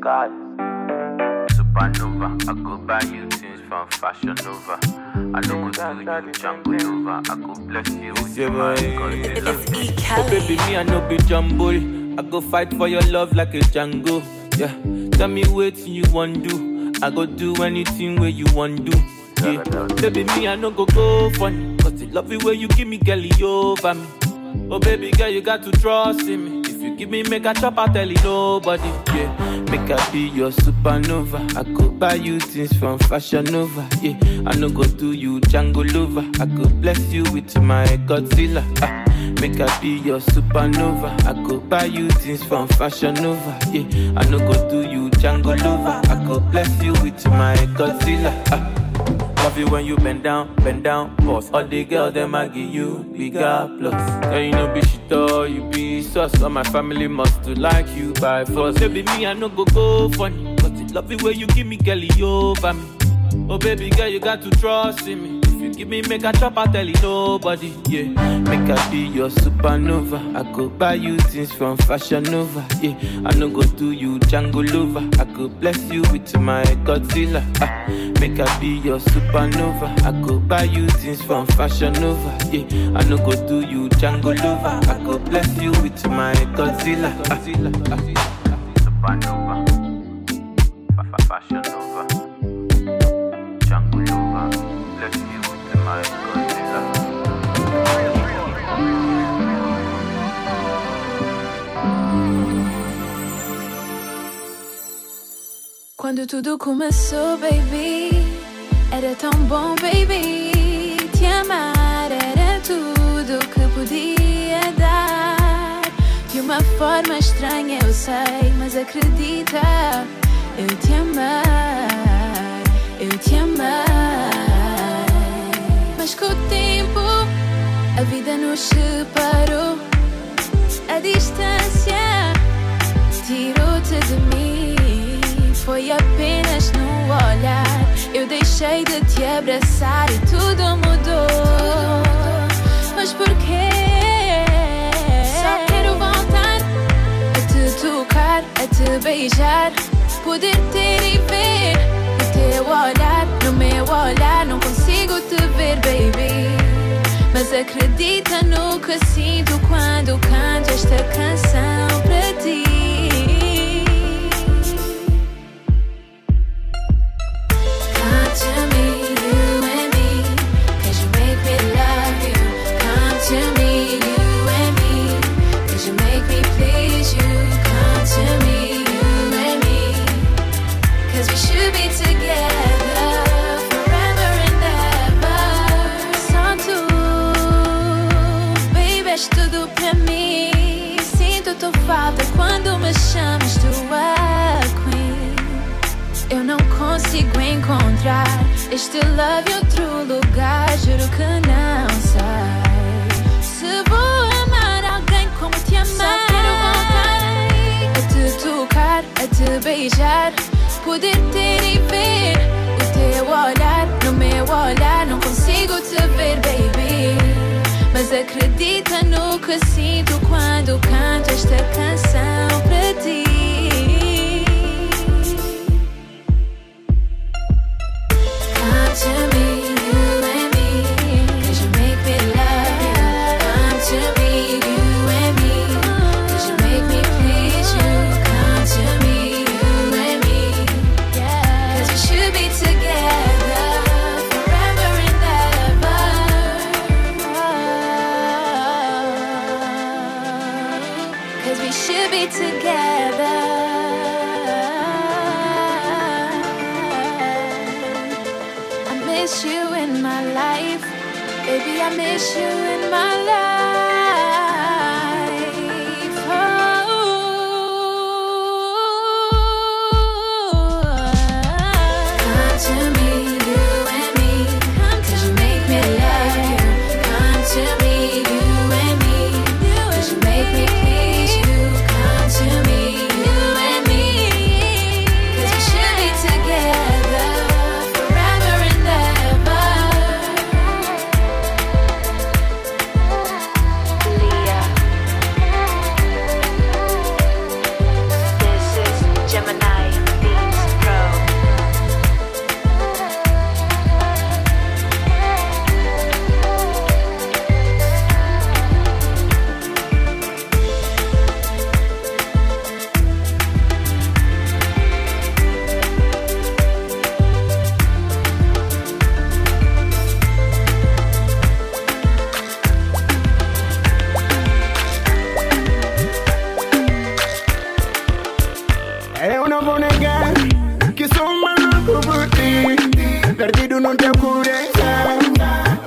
sky. Supernova, I go buy you things from Fashion Nova. I don't go do you Jungle Nova. I go bless you with Yeah, my boy. Godzilla. It's E. Oh, oh baby, me I no be jumble. I go fight for your love like a Django. Yeah, tell me what you want to do. I go do anything where you want to do. Yeah, baby, me I no go go funny. Cause the love you where you give me, girl, you over me. Oh baby girl, you got to trust in me. If you give me make a chop, I tell you nobody. Yeah, make I be your supernova. I go buy you things from Fashion Nova. Yeah, I no go do you Django lover. I go bless you with my Godzilla. Ah, make I be your supernova. I go buy you things from Fashion Nova. Yeah, I no go do you Django lover. I go bless you with my Godzilla. Ah. Love you when you bend down, bend down, boss. All the girls them I give you bigger plus. Girl, you know be shit or you be sus. All my family must to like you by force. Baby, me I no go go funny. The love you when you give me, girl, you over me. Oh baby girl, you got to trust in me. If you give me make a chop, I tell you nobody. Yeah, make I be your supernova. I go buy you things from Fashion Nova. Yeah, I no go do you Django lover. I go bless you with my Godzilla. Ah, make I be your supernova. I go buy you things from Fashion Nova. Yeah, I no go do you Django lover. I go bless you with my Godzilla. Ah, Supernova, Fa- fa- Fashion Nova, Quando tudo começou, baby, era tão bom, baby. Te amar era tudo que podia dar. De uma forma estranha, eu sei, mas acredita, eu te amar, eu te amar. Mas com o tempo, a vida nos separou. A distância tirou-te de mim. Foi apenas no olhar. Eu deixei de te abraçar e tudo mudou. Mas porquê? Só quero voltar a te tocar, a te beijar. Poder ter e ver o teu olhar. No meu olhar, não consigo te ver, baby. Mas acredita no que sinto quando canto esta canção para ti. Quando canto esta canção para ti. Tu não te cures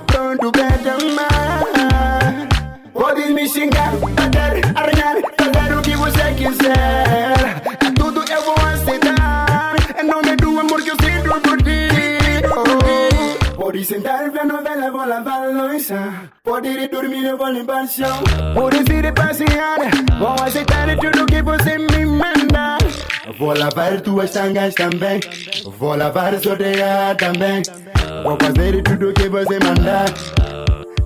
Pronto pra tomar Pode me xingar, bater, arranhar Fazer o que você quiser Tudo eu vou aceitar Em nome do amor que eu sinto por ti oh. Pode sentar, ver novela, vou lavar louça Pode ir dormir, eu vou limpar chão Pode ir passear Vou aceitar tudo que você me manda Vou lavar tuas tangas também. Vou lavar orelha também. Vou fazer tudo que você mandar.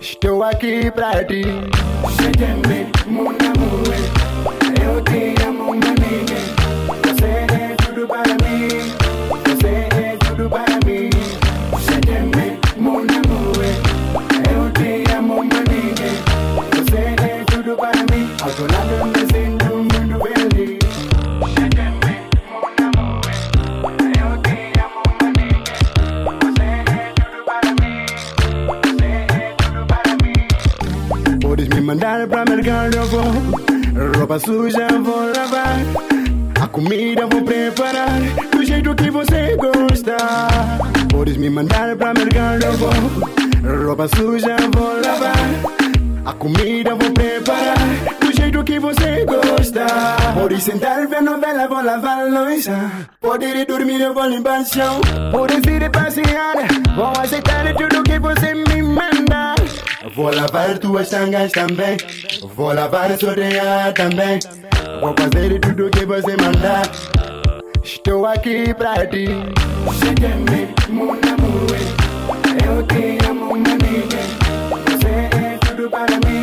Estou aqui pra ti. Você tem me, mon amour Eu te amo, meu eu vou Roupa suja vou lavar A comida vou preparar Do jeito que você gosta. Podes me mandar pra mercado, vou Roupa suja vou lavar A comida vou preparar Do jeito que você gosta. Pode sentar, ver novela, vou lavar louça. Pode ir dormir, eu vou limpar o chão. Pode ir passear Vou aceitar tudo que você me manda Vou lavar tuas tangas também Vou lavar sua orelha também Vou fazer tudo que você mandar Estou aqui pra ti Você tem me, mon amour Eu te amo, minha amiga Você é tudo para mim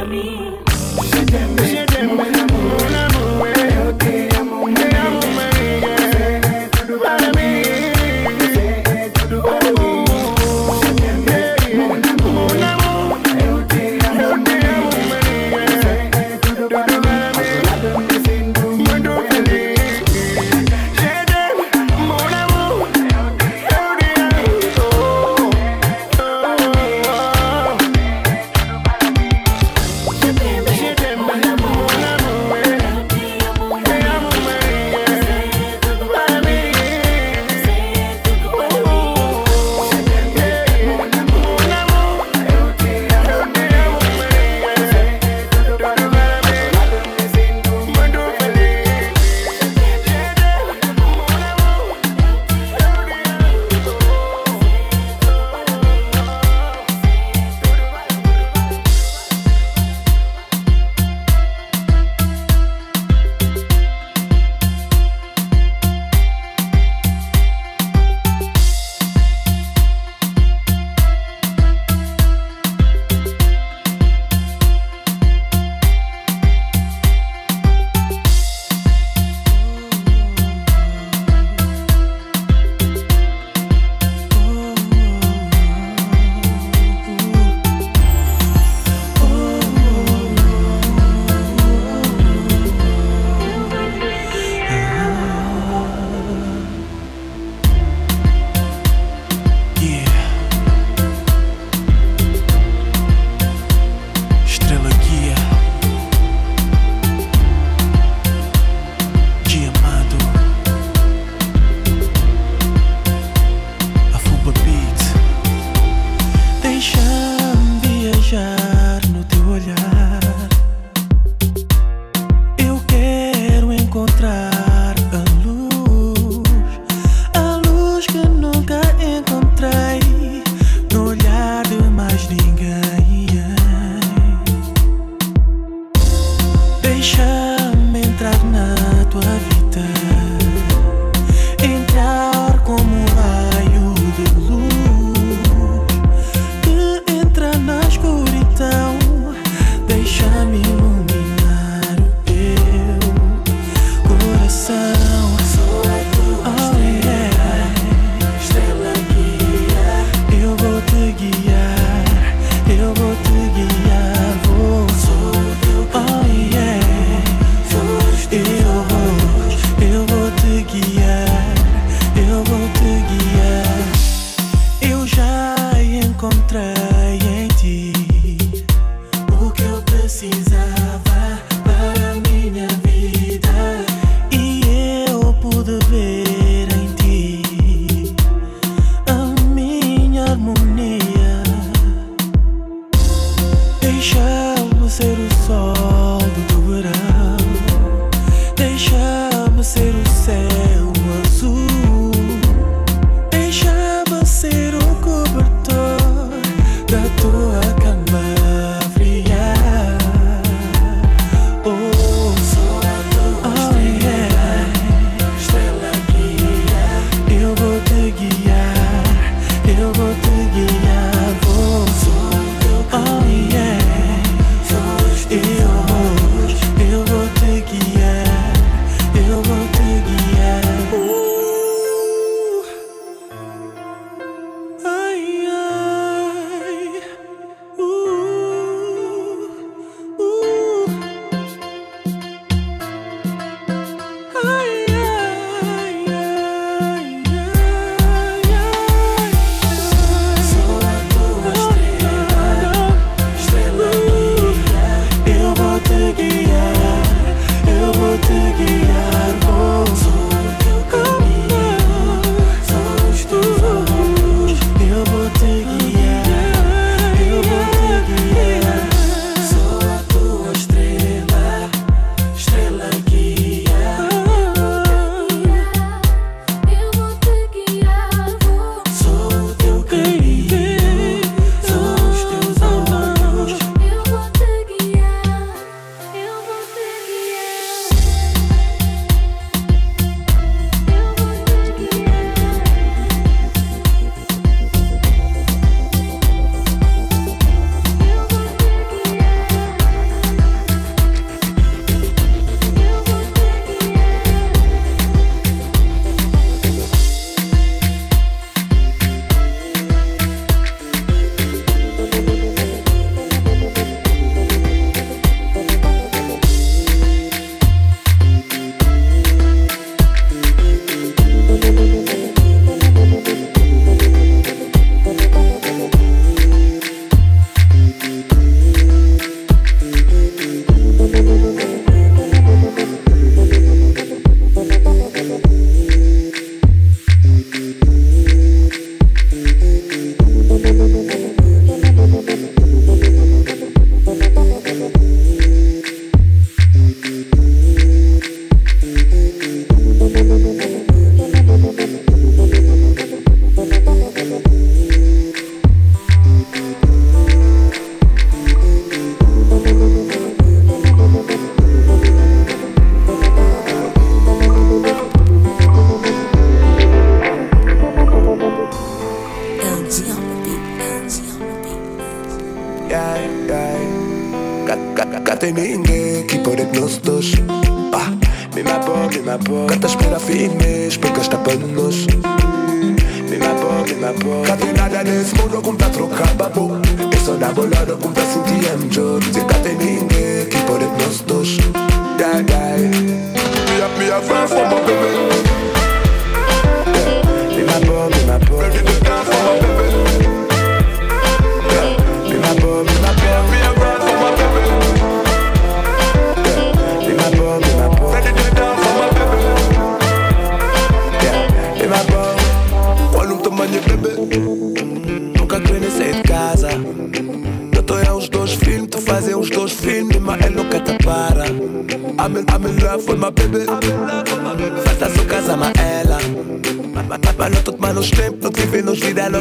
them, me. Share them, me.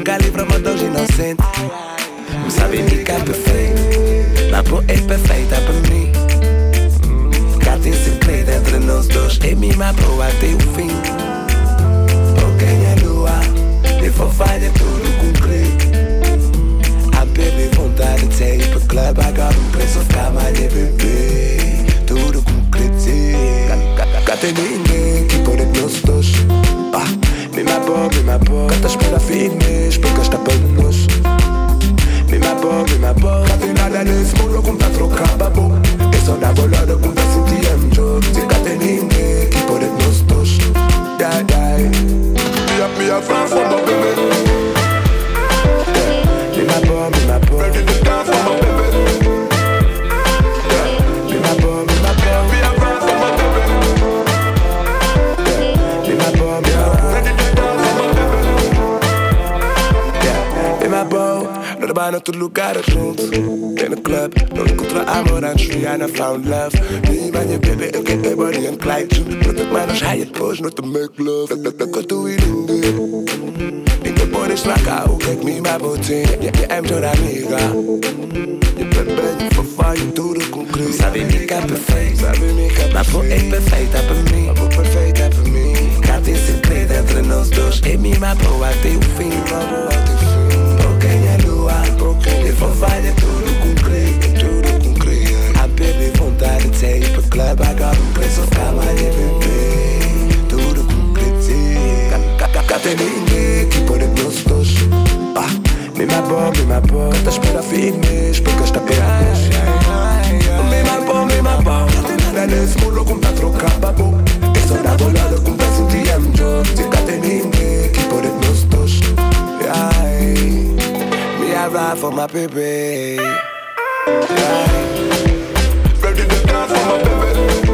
Fica pra matou os inocentes. Não sabe ficar perfeito. Na boa é perfeita para mim. Cada se entre nós dois. É mima boa até o fim. Por quem é lua, de fofa é tudo doing good. Mi cuerpo destracado, que me my booty. Yeah, yeah, I'm your amiga. Yeah, baby, por favor, tudo com cruz. Sabe me que é perfeito, sabe me que é perfeito. Mas vou é perfeita para mim, mas vou perfeita para mim. Cá tem segredo entre nós dois, é minha boa até o fim. é lua, pouquinha e tudo com cruz, tudo com cruz. A baby vontade tem ir pro club, agora o preço tá mais de beber. Quand t'es ligné, qui pour les blues touche Ah, mais ma bombe, mais ma bombe Quand t'as pas la fini, j'peux que j'tape la bouche Mais ma bombe, mais ma bombe Nel smullo con tatro cababo E sono da volare con pezzo di M. Jones E catenini, chi por il nostro Ai, mi arrive for my baby Ai, ready to dance for my baby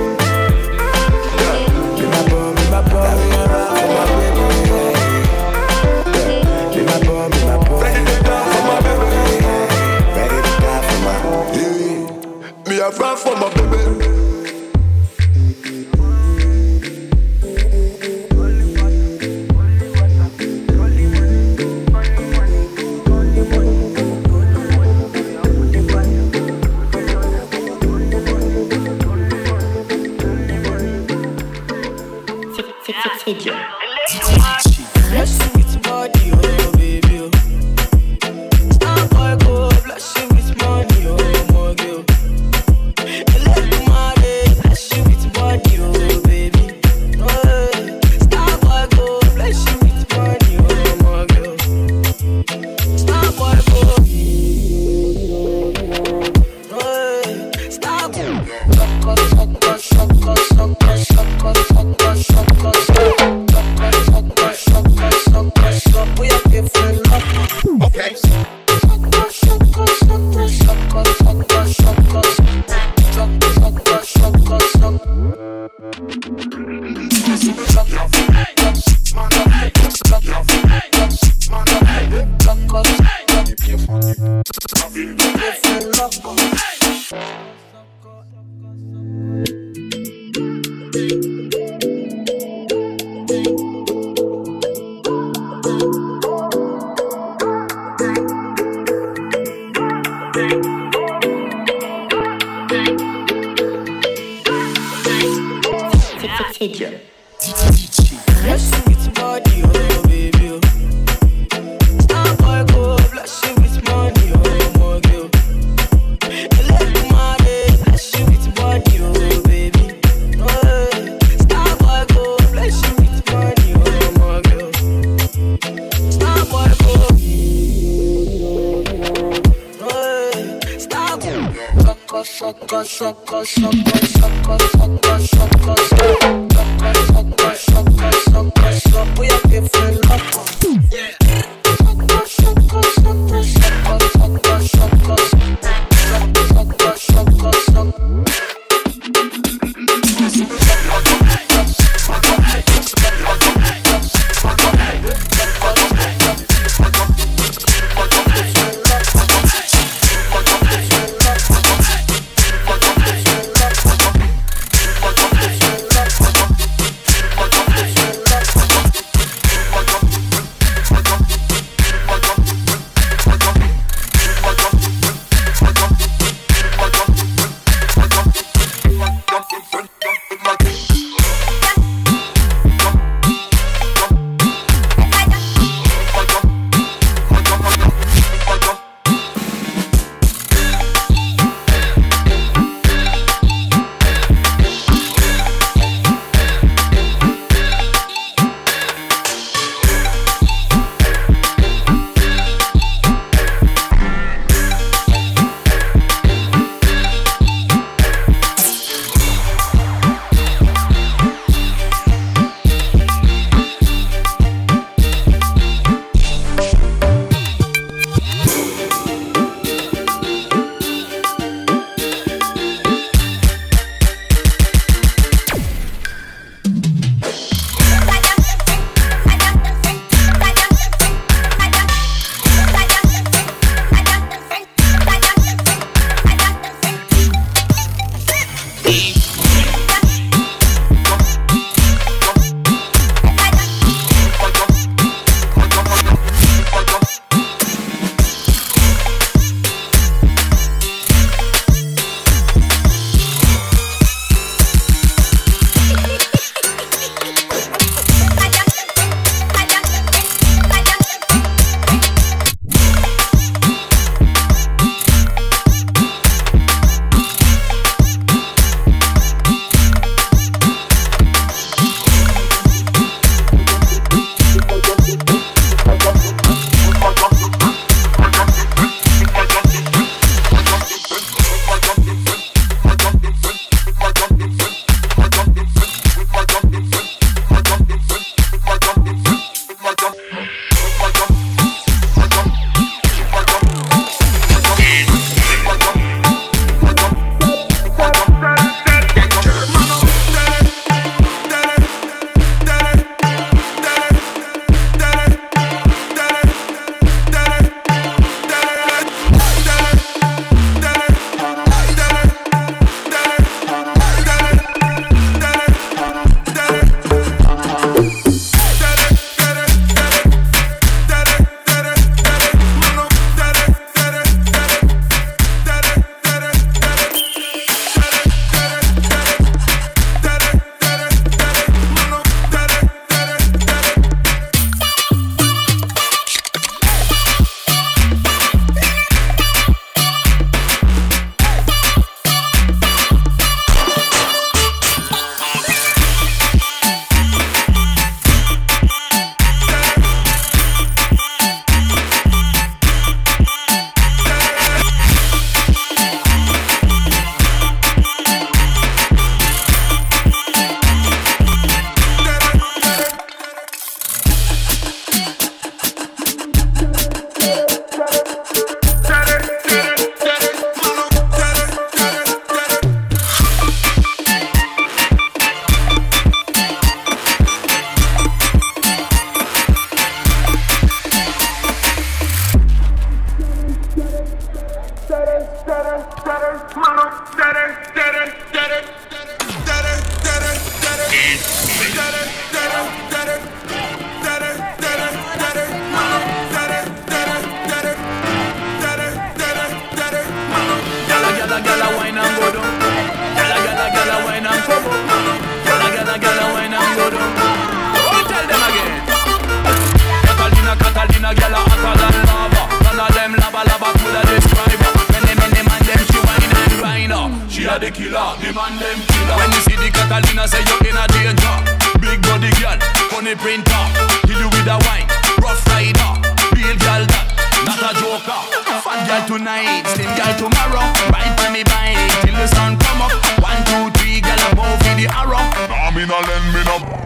a the killer, the man them killer. When you see the Catalina, say you're in a danger. Big body girl, funny printer, kill you with a wine, rough rider, real girl that, not a joker. Fat girl tonight, slim girl tomorrow, ride on me bike till the sun come up. One, two, three, girl, I'm over the arrow. Nah, me no lend me no.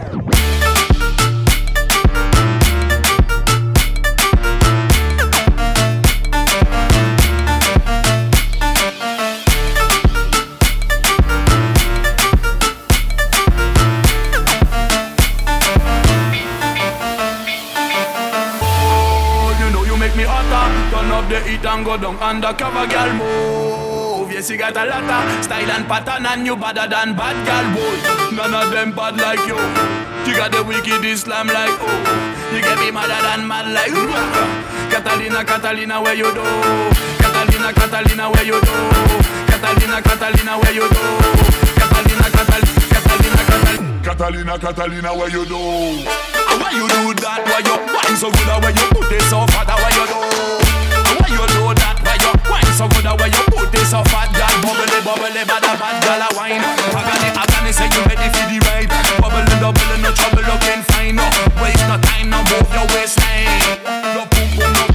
Go down undercover girl move. Yes, you got a lot of style and pattern, and you better than bad girl boy. None of them bad like you. You got the wicked Islam like oh. You get me madder than mad like ooh. Catalina, Catalina, where you do? Catalina, Catalina, where you do? Catalina, Catalina, where you do? Catalina, Catalina, Catalina, Catalina. Catalina, Catalina, where you do? Why you do that? Why you wine so good? Why you put it so fat? Why you do? You do that? Why you wine so good? Why you put it so fat? Girl, bubbly, bubbly, bad, bad, girl, wine. Agani, agani, say you ready for the ride. Bubbling, doubling, no trouble, looking fine. No waste no time, no move your waistline. Your boom boom no,